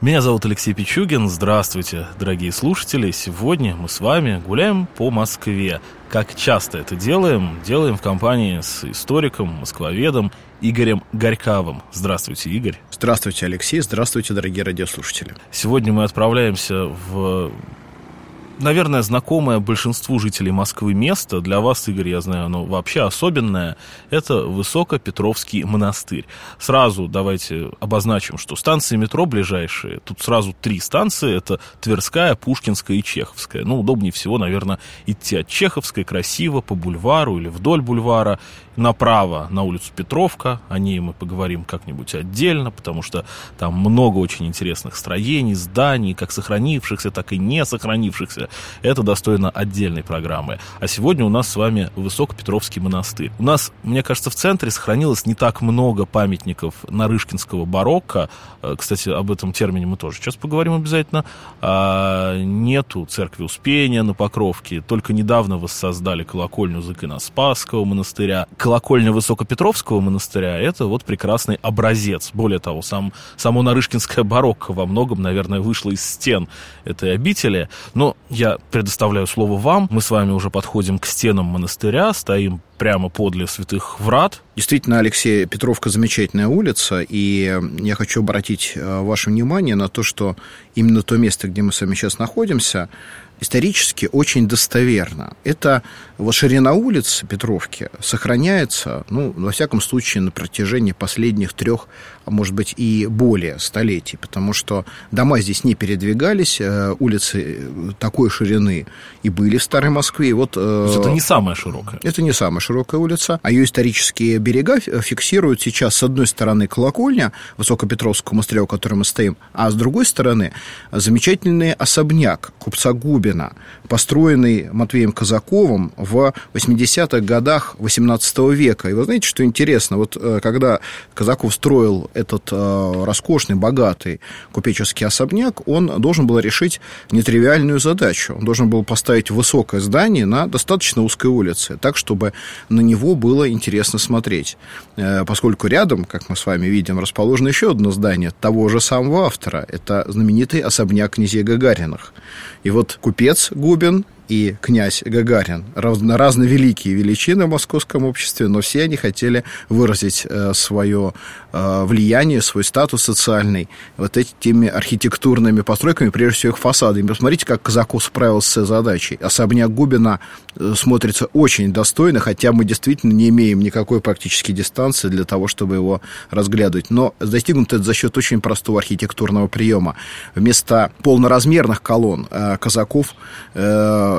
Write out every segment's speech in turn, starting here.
Меня зовут Алексей Пичугин. Здравствуйте, дорогие слушатели. Сегодня мы с вами гуляем по Москве. Как часто это делаем? Делаем в компании с историком, москвоведом Игорем Горьковым. Здравствуйте, Игорь. Здравствуйте, Алексей. Здравствуйте, дорогие радиослушатели. Сегодня мы отправляемся в наверное, знакомое большинству жителей Москвы место, для вас, Игорь, я знаю, оно вообще особенное, это Высокопетровский монастырь. Сразу давайте обозначим, что станции метро ближайшие, тут сразу три станции, это Тверская, Пушкинская и Чеховская. Ну, удобнее всего, наверное, идти от Чеховской красиво по бульвару или вдоль бульвара, направо на улицу Петровка, о ней мы поговорим как-нибудь отдельно, потому что там много очень интересных строений, зданий, как сохранившихся, так и не сохранившихся. Это достойно отдельной программы. А сегодня у нас с вами Высокопетровский монастырь. У нас, мне кажется, в центре сохранилось не так много памятников нарышкинского барокко. Э, кстати, об этом термине мы тоже сейчас поговорим обязательно. А, нету церкви Успения на Покровке. Только недавно воссоздали колокольню Зыкина Спасского монастыря колокольня Высокопетровского монастыря – это вот прекрасный образец. Более того, сам, само Нарышкинское барокко во многом, наверное, вышло из стен этой обители. Но я предоставляю слово вам. Мы с вами уже подходим к стенам монастыря, стоим прямо подле святых врат. Действительно, Алексей, Петровка замечательная улица, и я хочу обратить э, ваше внимание на то, что именно то место, где мы с вами сейчас находимся, исторически очень достоверно. Это вот ширина улиц Петровки сохраняется, ну, во всяком случае, на протяжении последних трех, а может быть и более столетий, потому что дома здесь не передвигались, э, улицы такой ширины и были в Старой Москве. И вот, э, это не самая широкая. Это не самая широкая улица, а ее исторические берега фиксируют сейчас с одной стороны колокольня Высокопетровского монастыря, у которой мы стоим, а с другой стороны замечательный особняк купца Губина, построенный Матвеем Казаковым в 80-х годах 18 века. И вы знаете, что интересно, вот э, когда Казаков строил этот э, роскошный, богатый купеческий особняк, он должен был решить нетривиальную задачу. Он должен был поставить высокое здание на достаточно узкой улице, так, чтобы на него было интересно смотреть. Э, поскольку рядом, как мы с вами видим, расположено еще одно здание того же самого автора. Это знаменитый особняк князей Гагариных. И вот купец Губин и князь Гагарин. Разные великие величины в московском обществе, но все они хотели выразить э, свое э, влияние, свой статус социальный вот этими архитектурными постройками, прежде всего их фасадами. Посмотрите, как Казаков справился с задачей. Особняк Губина э, смотрится очень достойно, хотя мы действительно не имеем никакой практически дистанции для того, чтобы его разглядывать. Но достигнут это за счет очень простого архитектурного приема. Вместо полноразмерных колонн Казаков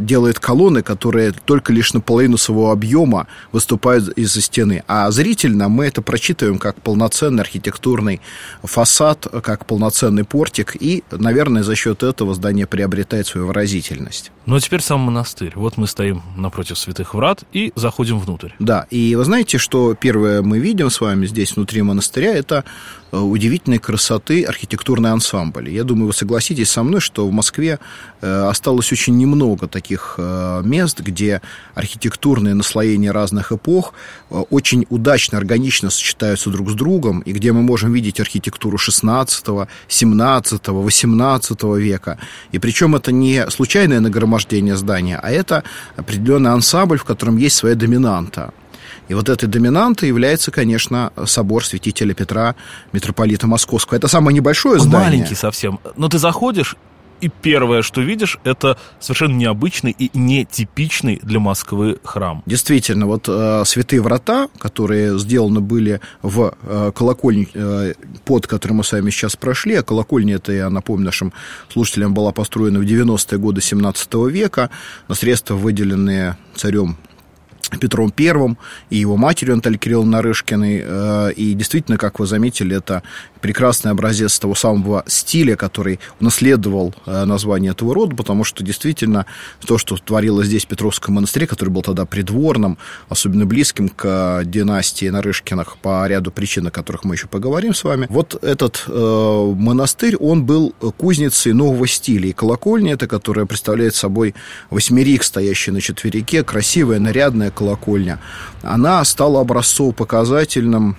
делает колонны, которые только лишь наполовину своего объема выступают из-за стены. А зрительно мы это прочитываем как полноценный архитектурный фасад, как полноценный портик, и, наверное, за счет этого здание приобретает свою выразительность. Ну, а теперь сам монастырь. Вот мы стоим напротив святых врат и заходим внутрь. Да, и вы знаете, что первое мы видим с вами здесь внутри монастыря, это э, удивительной красоты архитектурный ансамбль. Я думаю, вы согласитесь со мной, что в Москве э, осталось очень немного таких э, мест, где архитектурные наслоения разных эпох очень удачно, органично сочетаются друг с другом, и где мы можем видеть архитектуру 16, 17, 18 века. И причем это не случайное нагромождение нагромождение здания, а это определенный ансамбль, в котором есть своя доминанта. И вот этой доминантой является, конечно, собор святителя Петра, митрополита Московского. Это самое небольшое здание. Маленький совсем. Но ты заходишь, и первое, что видишь, это совершенно необычный и нетипичный для Москвы храм. Действительно, вот э, святые врата, которые сделаны были в э, колокольне, э, под которым мы с вами сейчас прошли, а колокольня это, я напомню нашим слушателям, была построена в 90-е годы 17 века на средства, выделенные царем Петром Первым и его матерью Натальей Кирилловной Нарышкиной. Э, и действительно, как вы заметили, это прекрасный образец того самого стиля, который унаследовал э, название этого рода, потому что действительно то, что творилось здесь в Петровском монастыре, который был тогда придворным, особенно близким к династии Нарышкиных по ряду причин, о которых мы еще поговорим с вами, вот этот э, монастырь, он был кузницей нового стиля. И колокольня это, которая представляет собой восьмерик, стоящий на четверике, красивая, нарядная колокольня, она стала образцово-показательным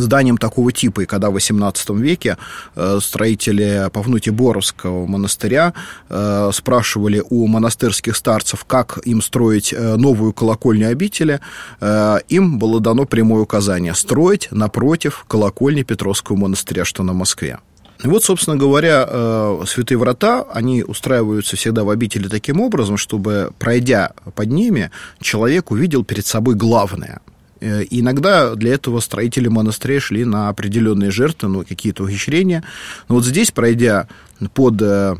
зданием такого типа. И когда в XVIII веке э, строители Павнути Боровского монастыря э, спрашивали у монастырских старцев, как им строить э, новую колокольню обители, им было дано прямое указание – строить напротив колокольни Петровского монастыря, что на Москве. И вот, собственно говоря, святые врата, они устраиваются всегда в обители таким образом, чтобы, пройдя под ними, человек увидел перед собой главное – и иногда для этого строители монастыря шли на определенные жертвы, ну, какие-то ухищрения. Но вот здесь, пройдя под э,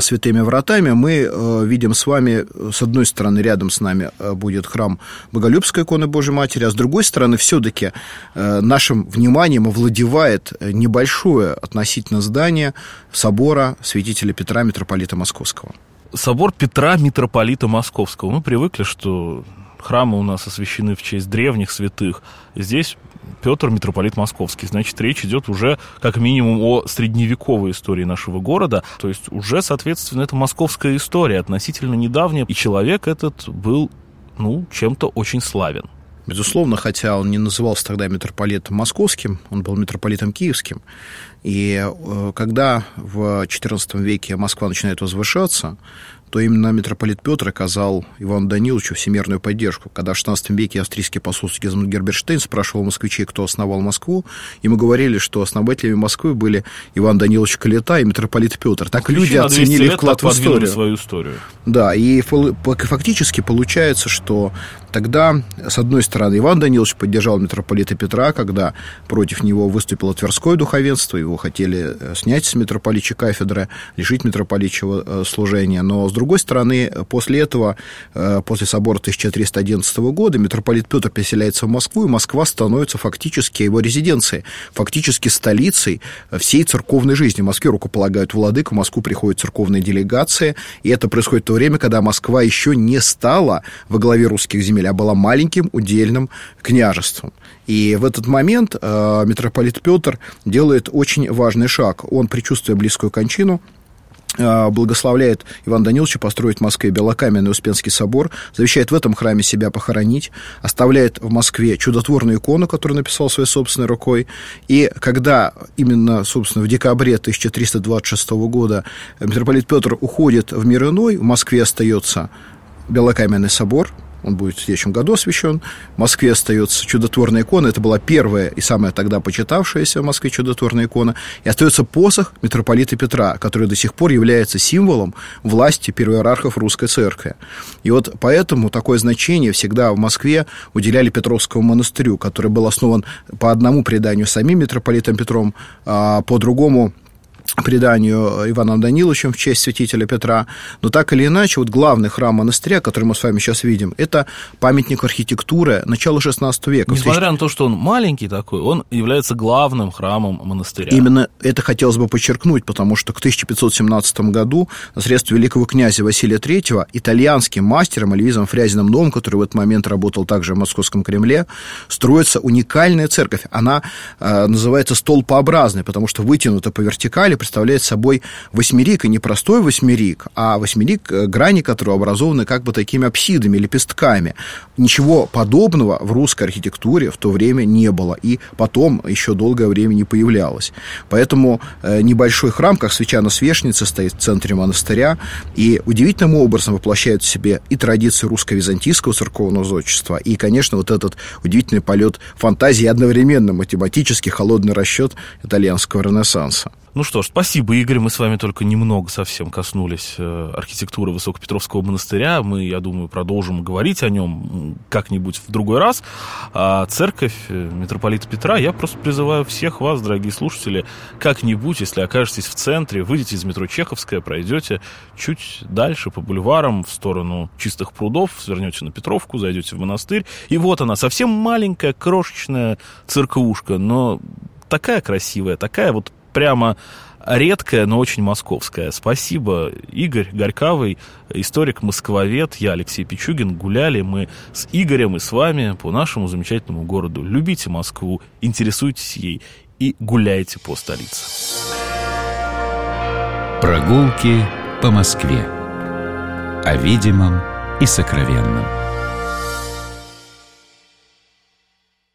святыми вратами, мы э, видим с вами, с одной стороны, рядом с нами будет храм Боголюбской иконы Божьей Матери, а с другой стороны, все-таки нашим вниманием овладевает небольшое относительно здание собора святителя Петра, митрополита Московского. Собор Петра, митрополита Московского. Мы привыкли, что храмы у нас освящены в честь древних святых. Здесь Петр, митрополит Московский. Значит, речь идет уже как минимум о средневековой истории нашего города. То есть уже, соответственно, это московская история, относительно недавняя. И человек этот был, ну, чем-то очень славен. Безусловно, хотя он не назывался тогда митрополитом московским, он был митрополитом киевским. И э, когда в XIV веке Москва начинает возвышаться, то именно митрополит Петр оказал Ивану Даниловичу всемирную поддержку. Когда в XVI веке австрийский посол Сигизмунд Герберштейн спрашивал москвичей, кто основал Москву, ему говорили, что основателями Москвы были Иван Данилович Калита и митрополит Петр. Так люди оценили вклад в историю. свою историю. Да, и фактически получается, что тогда, с одной стороны, Иван Данилович поддержал митрополита Петра, когда против него выступило Тверское духовенство, его хотели э, снять с митрополичьей кафедры, лишить митрополичьего э, служения, но с другой стороны, после этого, э, после собора 1311 года, митрополит Петр переселяется в Москву, и Москва становится фактически его резиденцией, фактически столицей всей церковной жизни. В Москве рукополагают владыку, в Москву приходят церковные делегации, и это происходит в то время, когда Москва еще не стала во главе русских земель, а была маленьким удельным княжеством. И в этот момент э, митрополит Петр делает очень важный шаг. Он, предчувствуя близкую кончину, Э, благословляет Иван Даниловича построить в Москве Белокаменный Успенский собор, завещает в этом храме себя похоронить, оставляет в Москве чудотворную икону, которую написал своей собственной рукой, и когда именно, собственно, в декабре 1326 года митрополит Петр уходит в мир иной, в Москве остается Белокаменный собор – он будет в следующем году освящен. В Москве остается чудотворная икона. Это была первая и самая тогда почитавшаяся в Москве чудотворная икона. И остается посох митрополита Петра, который до сих пор является символом власти первоиерархов русской церкви. И вот поэтому такое значение всегда в Москве уделяли Петровскому монастырю, который был основан по одному преданию самим митрополитом Петром, а по другому преданию Иваном Даниловичем в честь святителя Петра. Но так или иначе, вот главный храм монастыря, который мы с вами сейчас видим, это памятник архитектуры начала XVI века. Несмотря на то, что он маленький такой, он является главным храмом монастыря. Именно это хотелось бы подчеркнуть, потому что к 1517 году на средства великого князя Василия III итальянским мастером Альвизом Фрязиным Новым, который в этот момент работал также в Московском Кремле, строится уникальная церковь. Она э, называется столпообразной, потому что вытянута по вертикали, представляет собой восьмерик, и не простой восьмерик, а восьмерик, э, грани которого образованы как бы такими апсидами, лепестками. Ничего подобного в русской архитектуре в то время не было, и потом еще долгое время не появлялось. Поэтому э, небольшой храм, как свеча на свечнице, стоит в центре монастыря, и удивительным образом воплощает в себе и традиции русско-византийского церковного зодчества, и, конечно, вот этот удивительный полет фантазии, одновременно математический холодный расчет итальянского ренессанса. Ну что ж, спасибо, Игорь. Мы с вами только немного совсем коснулись э, архитектуры Высокопетровского монастыря. Мы, я думаю, продолжим говорить о нем как-нибудь в другой раз. А церковь э, митрополита Петра, я просто призываю всех вас, дорогие слушатели, как-нибудь, если окажетесь в центре, выйдете из метро Чеховская, пройдете чуть дальше по бульварам в сторону Чистых прудов, свернете на Петровку, зайдете в монастырь. И вот она, совсем маленькая, крошечная церквушка, но такая красивая, такая вот прямо редкая, но очень московская. Спасибо, Игорь Горькавый, историк-москвовед, я Алексей Пичугин. Гуляли мы с Игорем и с вами по нашему замечательному городу. Любите Москву, интересуйтесь ей и гуляйте по столице. Прогулки по Москве. О видимом и сокровенном.